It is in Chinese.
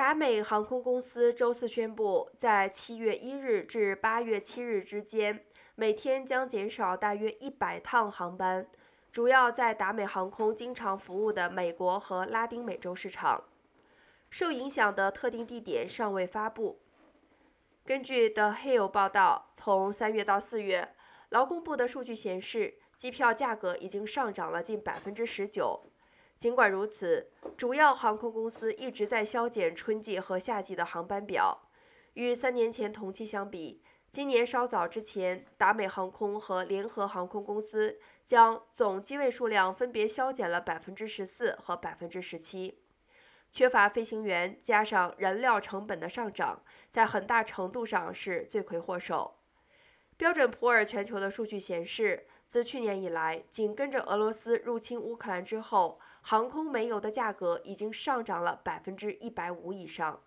达美航空公司周四宣布，在七月一日至八月七日之间，每天将减少大约一百趟航班，主要在达美航空经常服务的美国和拉丁美洲市场。受影响的特定地点尚未发布。根据 The Hill 报道，从三月到四月，劳工部的数据显示，机票价格已经上涨了近百分之十九。尽管如此，主要航空公司一直在削减春季和夏季的航班表。与三年前同期相比，今年稍早之前，达美航空和联合航空公司将总机位数量分别削减了百分之十四和百分之十七。缺乏飞行员加上燃料成本的上涨，在很大程度上是罪魁祸首。标准普尔全球的数据显示。自去年以来，紧跟着俄罗斯入侵乌克兰之后，航空煤油的价格已经上涨了百分之一百五以上。